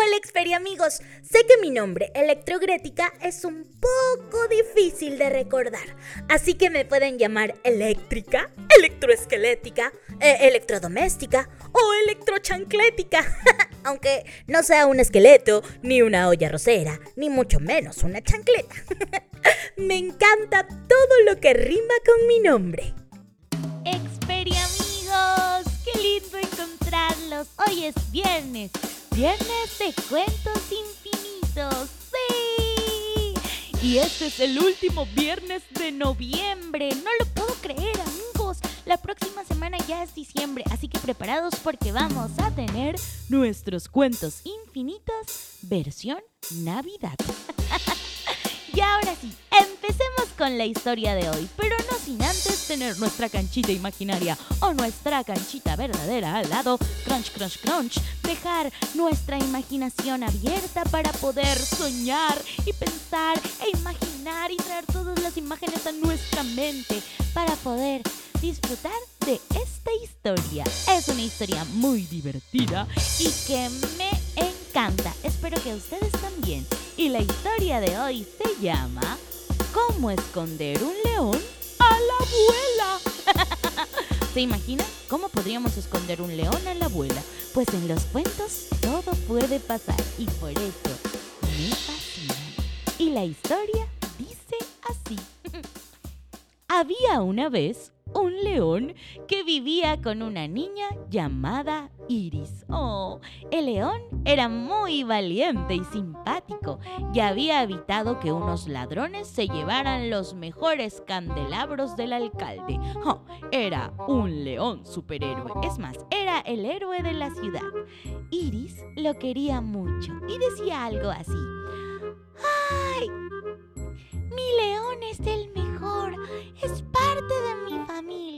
Hola Xperia amigos, sé que mi nombre, Electrogrética, es un poco difícil de recordar, así que me pueden llamar eléctrica, electroesquelética, eh, electrodoméstica o electrochanclética, aunque no sea un esqueleto, ni una olla rosera, ni mucho menos una chancleta. me encanta todo lo que rima con mi nombre. Xperia amigos, qué lindo encontrarlos, hoy es viernes viernes de cuentos infinitos. ¡Sí! Y este es el último viernes de noviembre. No lo puedo creer, amigos. La próxima semana ya es diciembre, así que preparados porque vamos a tener nuestros cuentos infinitos versión Navidad. y ahora sí, empecemos con la historia de hoy, pero no sin antes tener nuestra canchita imaginaria o nuestra canchita verdadera al lado. Crunch, crunch, crunch. Dejar nuestra imaginación abierta para poder soñar y pensar e imaginar y traer todas las imágenes a nuestra mente para poder disfrutar de esta historia. Es una historia muy divertida y que me encanta. Espero que ustedes también. Y la historia de hoy se llama ¿Cómo esconder un león a la abuela? ¿Se imaginan cómo podríamos esconder un león a la abuela? Pues en los cuentos todo puede pasar y por eso me fascina. Y la historia dice así. Había una vez un león que vivía con una niña llamada Iris. Oh, el león era muy valiente y simpático y había evitado que unos ladrones se llevaran los mejores candelabros del alcalde. Oh, era un león superhéroe. Es más, era el héroe de la ciudad. Iris lo quería mucho y decía algo así. ¡Ay! Mi león es el mejor. Es parte de mi familia.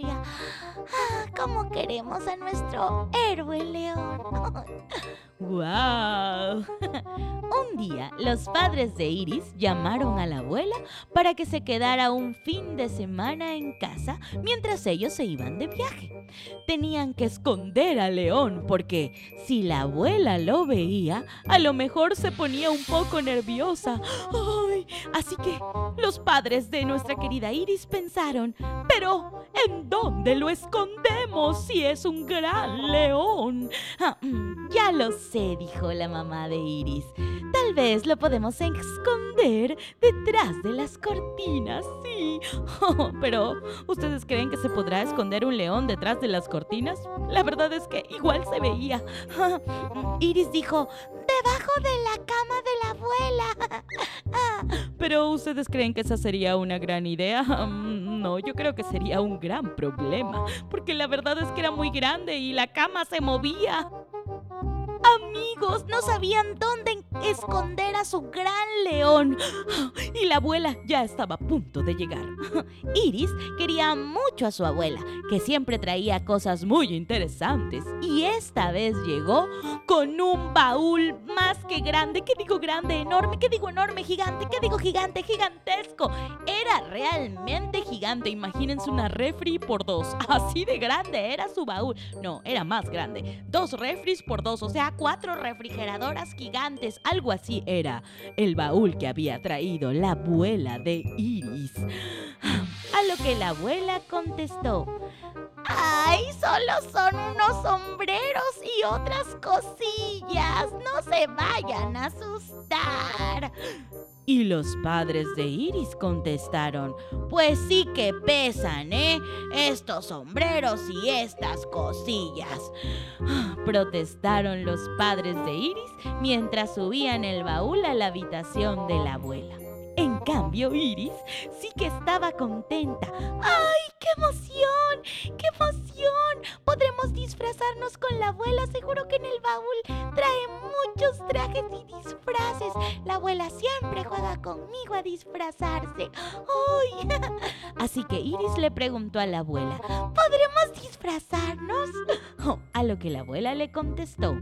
¿Cómo queremos a nuestro héroe león? ¡Wow! Un día, los padres de Iris llamaron a la abuela para que se quedara un fin de semana en casa mientras ellos se iban de viaje. Tenían que esconder al león porque si la abuela lo veía, a lo mejor se ponía un poco nerviosa. Así que los padres de nuestra querida Iris pensaron, pero ¿en dónde lo escondemos si es un gran león? Ah, mm, ya lo sé, dijo la mamá de Iris. Tal vez lo podemos esconder detrás de las cortinas, sí. Oh, pero, ¿ustedes creen que se podrá esconder un león detrás de las cortinas? La verdad es que igual se veía. Iris dijo, debajo de la cama de la abuela. Pero ¿ustedes creen que esa sería una gran idea? No, yo creo que sería un gran problema, porque la verdad es que era muy grande y la cama se movía. Amigos, no sabían dónde esconder a su gran león. Y la abuela ya estaba a punto de llegar. Iris quería mucho a su abuela, que siempre traía cosas muy interesantes. Y esta vez llegó con un baúl más que grande. ¿Qué digo grande? Enorme. ¿Qué digo enorme? Gigante. ¿Qué digo gigante? Gigantesco. Era realmente gigante. Imagínense una refri por dos. Así de grande era su baúl. No, era más grande. Dos refris por dos. O sea, cuatro refrigeradoras gigantes. Algo así era el baúl que había traído la abuela de Iris. A lo que la abuela contestó. ¡Ay, solo son unos sombreros y otras cosillas! ¡No se vayan a asustar! Y los padres de Iris contestaron, pues sí que pesan, ¿eh? Estos sombreros y estas cosillas. Protestaron los padres de Iris mientras subían el baúl a la habitación de la abuela. En cambio, Iris sí que estaba contenta. ¡Ay, qué emoción! ¡Qué emoción! Podremos disfrazarnos con la abuela. Seguro que en el baúl trae muchos trajes y disfraces. La abuela siempre juega conmigo a disfrazarse. ¡Uy! Así que Iris le preguntó a la abuela, ¿podremos disfrazarnos? a lo que la abuela le contestó,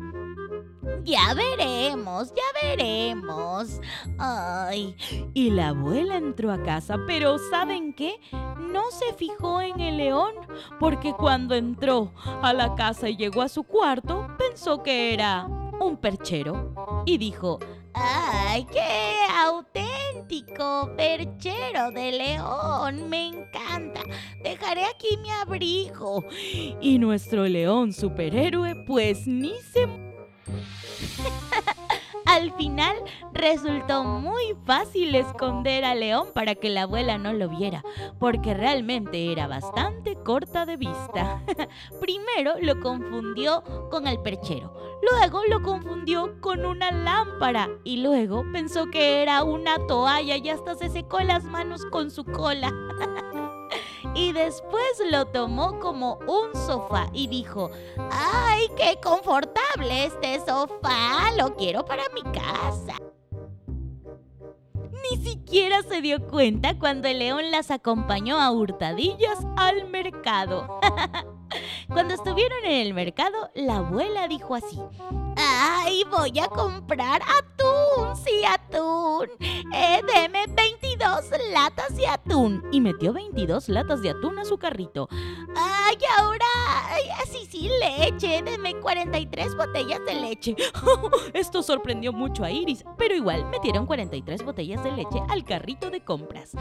ya veremos, ya veremos. Ay. Y la abuela entró a casa, pero ¿saben qué? No se fijó en el león, porque cuando entró a la casa y llegó a su cuarto, pensó que era un perchero y dijo, ¡ay, qué auténtico perchero de león! Me encanta. Dejaré aquí mi abrigo. Y nuestro león superhéroe pues ni se Al final resultó muy fácil esconder a León para que la abuela no lo viera, porque realmente era bastante corta de vista. Primero lo confundió con el perchero, luego lo confundió con una lámpara y luego pensó que era una toalla y hasta se secó las manos con su cola. y después lo tomó como un sofá y dijo, ¡ay, qué confortable este sofá! Lo quiero para mi casa. Ni siquiera se dio cuenta cuando el león las acompañó a hurtadillas al mercado. Cuando estuvieron en el mercado, la abuela dijo así, ¡ay, voy a comprar atún! Sí, atún. Eh, deme 22 latas de atún. Y metió 22 latas de atún a su carrito. ¡Ay, ahora! sí, sí, leche. Deme 43 botellas de leche. Esto sorprendió mucho a Iris, pero igual metieron 43 botellas de leche al carrito de compras.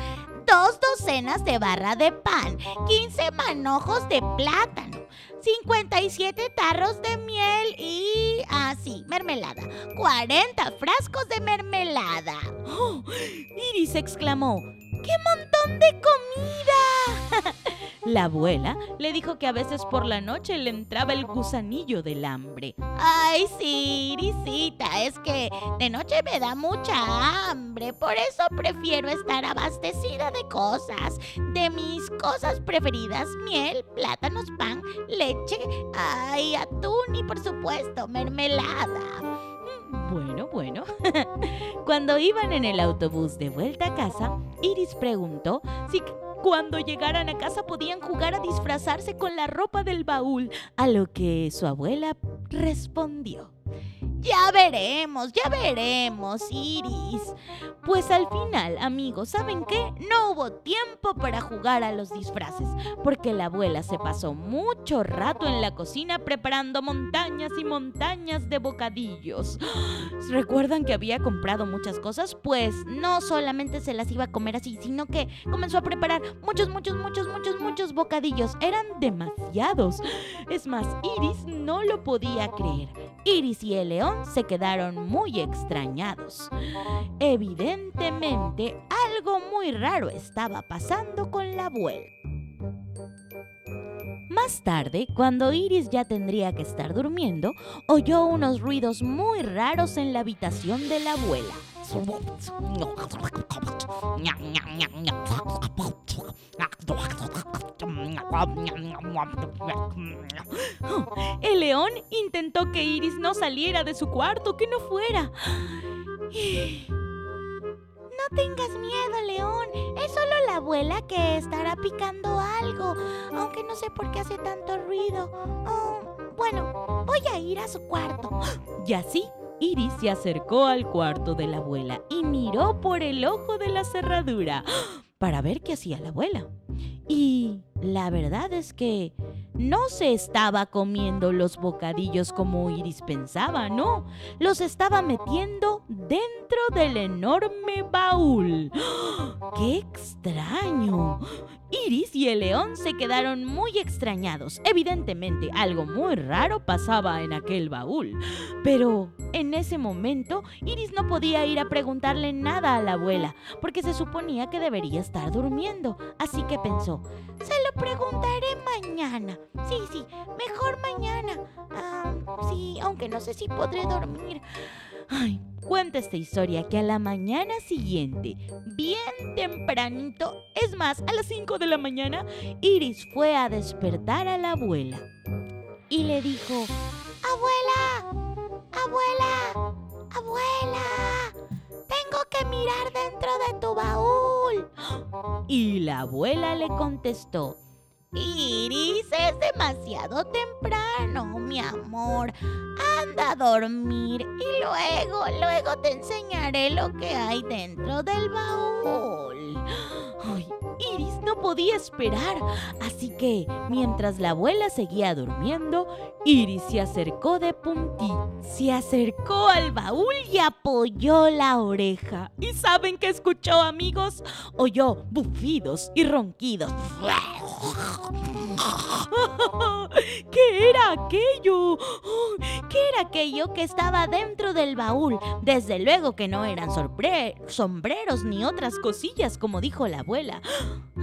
Dos docenas de barra de pan, 15 manojos de plátano, 57 tarros de miel y... así, ah, mermelada. 40 frascos de mermelada. Iris exclamó, ¡qué montón de comida! La abuela le dijo que a veces por la noche le entraba el gusanillo del hambre. Ay, sí, Irisita, es que de noche me da mucha hambre, por eso prefiero estar abastecida de cosas, de mis cosas preferidas, miel, plátanos, pan, leche, ay, atún y por supuesto mermelada. Bueno, bueno. Cuando iban en el autobús de vuelta a casa, Iris preguntó si cuando llegaran a casa podían jugar a disfrazarse con la ropa del baúl, a lo que su abuela respondió. Ya veremos, ya veremos, Iris. Pues al final, amigos, ¿saben qué? No hubo tiempo para jugar a los disfraces, porque la abuela se pasó mucho rato en la cocina preparando montañas y montañas de bocadillos. ¿Recuerdan que había comprado muchas cosas? Pues no solamente se las iba a comer así, sino que comenzó a preparar muchos, muchos, muchos, muchos, muchos bocadillos. Eran demasiados. Es más, Iris no lo podía creer. Iris y el león se quedaron muy extrañados. Evidentemente, algo muy raro estaba pasando con la abuela. Más tarde, cuando Iris ya tendría que estar durmiendo, oyó unos ruidos muy raros en la habitación de la abuela. El león intentó que Iris no saliera de su cuarto, que no fuera. No tengas miedo, León. Es solo la abuela que estará picando algo, aunque no sé por qué hace tanto ruido. Oh, bueno, voy a ir a su cuarto. Y así, Iris se acercó al cuarto de la abuela y miró por el ojo de la cerradura para ver qué hacía la abuela. Y la verdad es que no se estaba comiendo los bocadillos como Iris pensaba, no. Los estaba metiendo dentro del enorme baúl. ¡Qué extraño! Iris y el león se quedaron muy extrañados. Evidentemente, algo muy raro pasaba en aquel baúl. Pero en ese momento, Iris no podía ir a preguntarle nada a la abuela, porque se suponía que debería estar durmiendo. Así que pensó, se lo preguntaré mañana. Sí, sí, mejor mañana. Ah, sí, aunque no sé si podré dormir. Ay, cuenta esta historia que a la mañana siguiente, bien tempranito, es más, a las 5 de la mañana, Iris fue a despertar a la abuela y le dijo, Abuela, abuela, abuela, tengo que mirar dentro de tu baúl. Y la abuela le contestó, Iris, es demasiado temprano, mi amor. Anda a dormir y luego, luego te enseñaré lo que hay dentro del baúl. Ay, Iris no podía esperar, así que mientras la abuela seguía durmiendo, Iris se acercó de puntito, se acercó al baúl y apoyó la oreja. ¿Y saben qué escuchó, amigos? Oyó bufidos y ronquidos. ¿Qué era aquello? ¿Qué era aquello que estaba dentro del baúl? Desde luego que no eran sombreros ni otras cosillas, como dijo la abuela.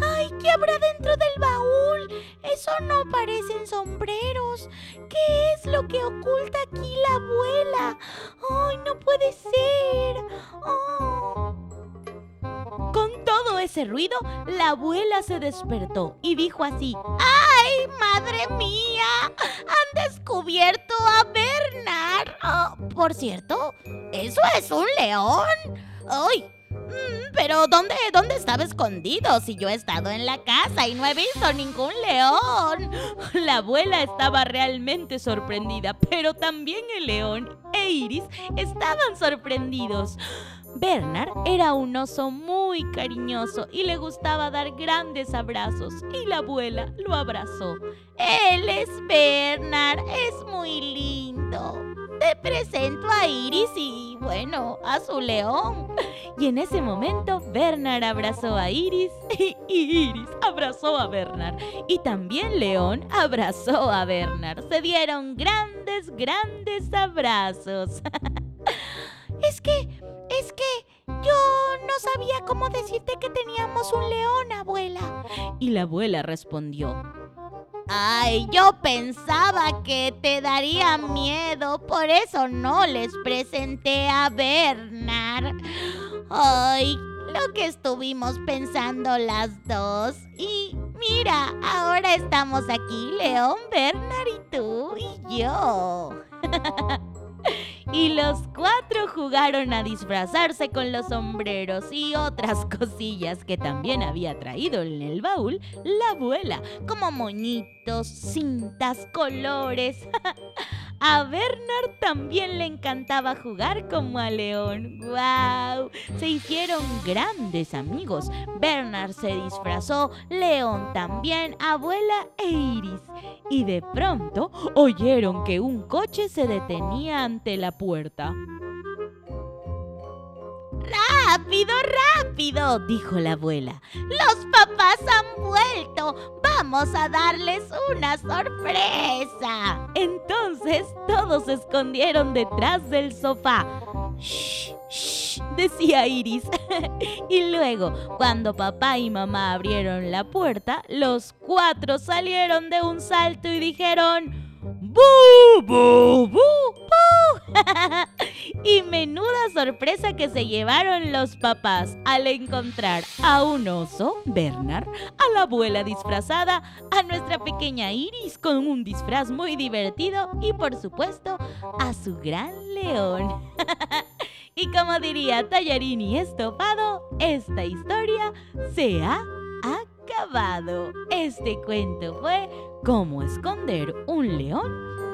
¡Ay, qué habrá dentro del baúl! Eso no parecen sombreros. ¿Qué es lo que oculta ruido, la abuela se despertó y dijo así, ¡Ay, madre mía! Han descubierto a Bernard. Oh, por cierto, eso es un león. ¡Ay! Mm, pero ¿dónde, ¿dónde estaba escondido si yo he estado en la casa y no he visto ningún león? La abuela estaba realmente sorprendida, pero también el león e Iris estaban sorprendidos. Bernard era un oso muy cariñoso y le gustaba dar grandes abrazos y la abuela lo abrazó. Él es Bernard, es muy lindo. Te presento a Iris y bueno, a su león. Y en ese momento Bernard abrazó a Iris y Iris abrazó a Bernard. Y también León abrazó a Bernard. Se dieron grandes, grandes abrazos. es que es que yo no sabía cómo decirte que teníamos un león, abuela. Y la abuela respondió. Ay, yo pensaba que te daría miedo, por eso no les presenté a Bernard. Ay, lo que estuvimos pensando las dos. Y mira, ahora estamos aquí, León, Bernard y tú y yo. y los cuatro jugaron a disfrazarse con los sombreros y otras cosillas que también había traído en el baúl la abuela, como moñitos, cintas, colores. A Bernard también le encantaba jugar como a León. ¡Wow! Se hicieron grandes amigos. Bernard se disfrazó, León también, abuela e Iris. Y de pronto oyeron que un coche se detenía ante la puerta. ¡Rápido, rápido! dijo la abuela. Los papás han vuelto. Vamos a darles una sorpresa. Entonces todos se escondieron detrás del sofá. ¡Shh! ¡Shh! decía Iris. y luego, cuando papá y mamá abrieron la puerta, los cuatro salieron de un salto y dijeron... ¡Bu, bu, bu, bu! Y menuda sorpresa que se llevaron los papás al encontrar a un oso, Bernard, a la abuela disfrazada, a nuestra pequeña Iris con un disfraz muy divertido y por supuesto a su gran león. y como diría Tallarini estofado, esta historia se ha acabado. Este cuento fue Cómo esconder un león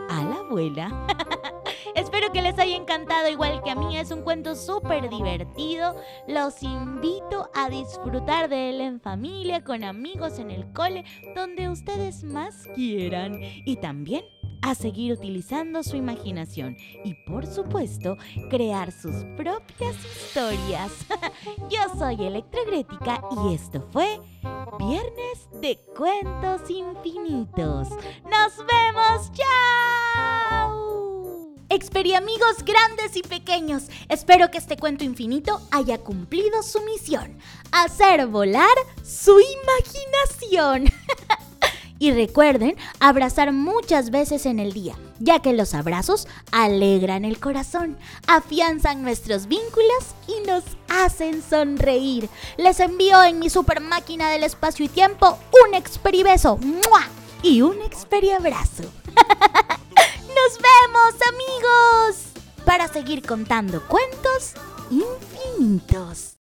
a la abuela. Espero que les haya encantado igual que a mí. Es un cuento súper divertido. Los invito a disfrutar de él en familia, con amigos, en el cole, donde ustedes más quieran. Y también a seguir utilizando su imaginación y por supuesto crear sus propias historias. Yo soy Electrogrética y esto fue Viernes de Cuentos Infinitos. ¡Nos vemos! ¡Chao! Amigos grandes y pequeños, espero que este cuento infinito haya cumplido su misión, hacer volar su imaginación. Y recuerden abrazar muchas veces en el día, ya que los abrazos alegran el corazón, afianzan nuestros vínculos y nos hacen sonreír. Les envío en mi super máquina del espacio y tiempo un experibeso y un experiabrazo. ¡Nos vemos amigos! Para seguir contando cuentos infinitos.